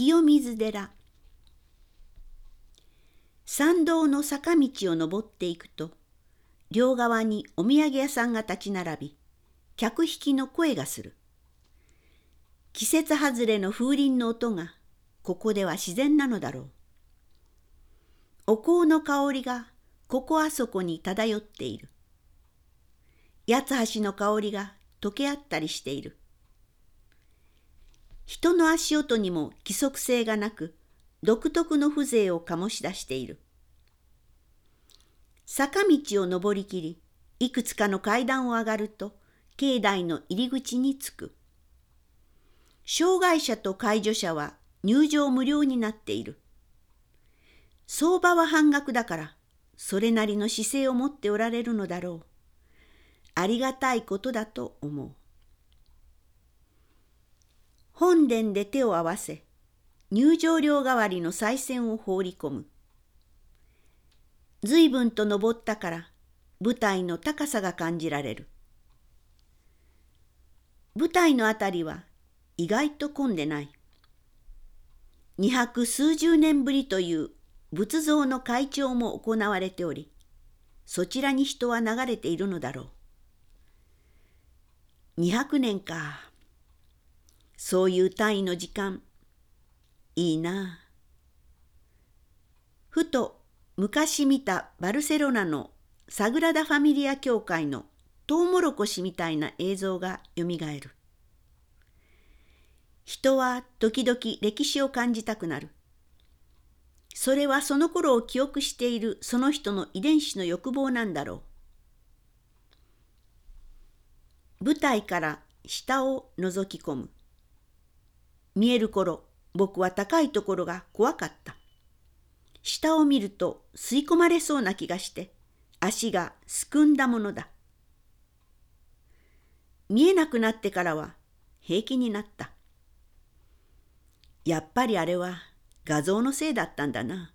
清水寺。参道の坂道を登っていくと両側にお土産屋さんが立ち並び客引きの声がする。季節外れの風鈴の音がここでは自然なのだろう。お香の香りがここあそこに漂っている。八つ橋の香りが溶け合ったりしている。人の足音にも規則性がなく独特の風情を醸し出している。坂道を登りきりいくつかの階段を上がると境内の入り口に着く。障害者と介助者は入場無料になっている。相場は半額だからそれなりの姿勢を持っておられるのだろう。ありがたいことだと思う。本殿で手を合わせ入場料代わりの賽銭を放り込む。随分と登ったから舞台の高さが感じられる。舞台のあたりは意外と混んでない。二百数十年ぶりという仏像の会長も行われておりそちらに人は流れているのだろう。200年か。そういう単位の時間。いいな。ふと昔見たバルセロナのサグラダ・ファミリア教会のトウモロコシみたいな映像がよみがえる。人は時々歴史を感じたくなる。それはその頃を記憶しているその人の遺伝子の欲望なんだろう。舞台から下を覗き込む。見える頃僕は高いところが怖かった。下を見ると吸い込まれそうな気がして足がすくんだものだ。見えなくなってからは平気になった。やっぱりあれは画像のせいだったんだな。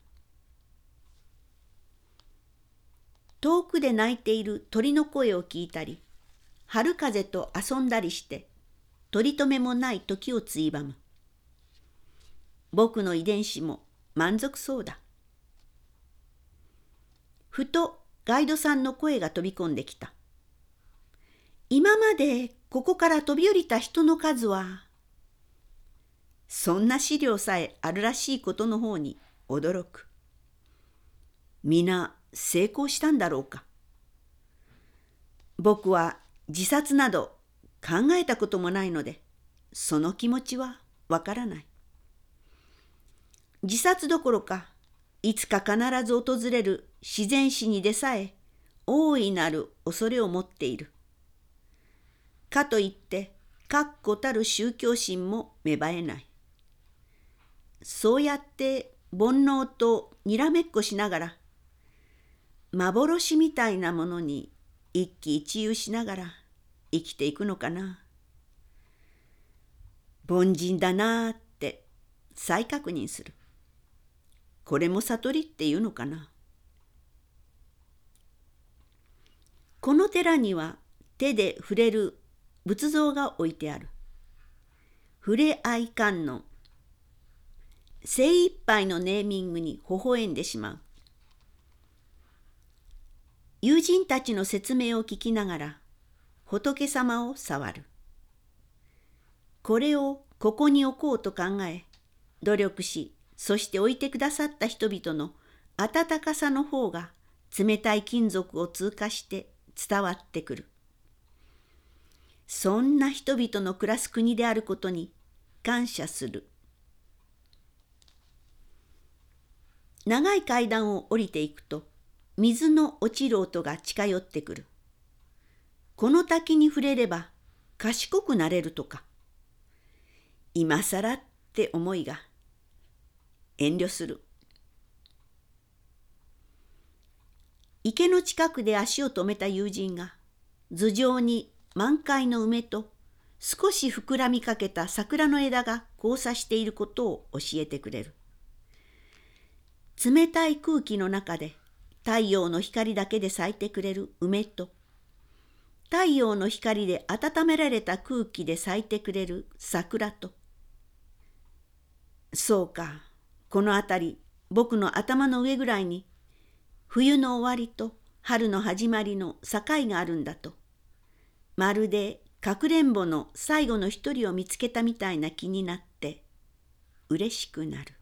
遠くで鳴いている鳥の声を聞いたり春風と遊んだりして取り留めもない時をついばむ。僕の遺伝子も満足そうだ。ふとガイドさんの声が飛び込んできた。今までここから飛び降りた人の数は、そんな資料さえあるらしいことの方に驚く。皆成功したんだろうか。僕は自殺など考えたこともないので、その気持ちはわからない。自殺どころかいつか必ず訪れる自然死にでさえ大いなる恐れを持っている。かといって確固たる宗教心も芽生えない。そうやって煩悩とにらめっこしながら幻みたいなものに一喜一憂しながら生きていくのかな。凡人だなーって再確認する。これも悟りっていうのかな？この寺には手で触れる仏像が置いてある。触れ合い観音。精一杯のネーミングに微笑んでしまう。友人たちの説明を聞きながら仏様を触る。これをここに置こうと考え努力しそして置いてくださった人々の温かさの方が冷たい金属を通過して伝わってくる。そんな人々の暮らす国であることに感謝する。長い階段を降りていくと水の落ちる音が近寄ってくる。この滝に触れれば賢くなれるとか。今更って思いが遠慮する。池の近くで足を止めた友人が頭上に満開の梅と少し膨らみかけた桜の枝が交差していることを教えてくれる。冷たい空気の中で太陽の光だけで咲いてくれる梅と太陽の光で温められた空気で咲いてくれる桜とそうか、この辺り、僕の頭の上ぐらいに、冬の終わりと春の始まりの境があるんだと。まるでかくれんぼの最後の一人を見つけたみたいな気になって嬉しくなる。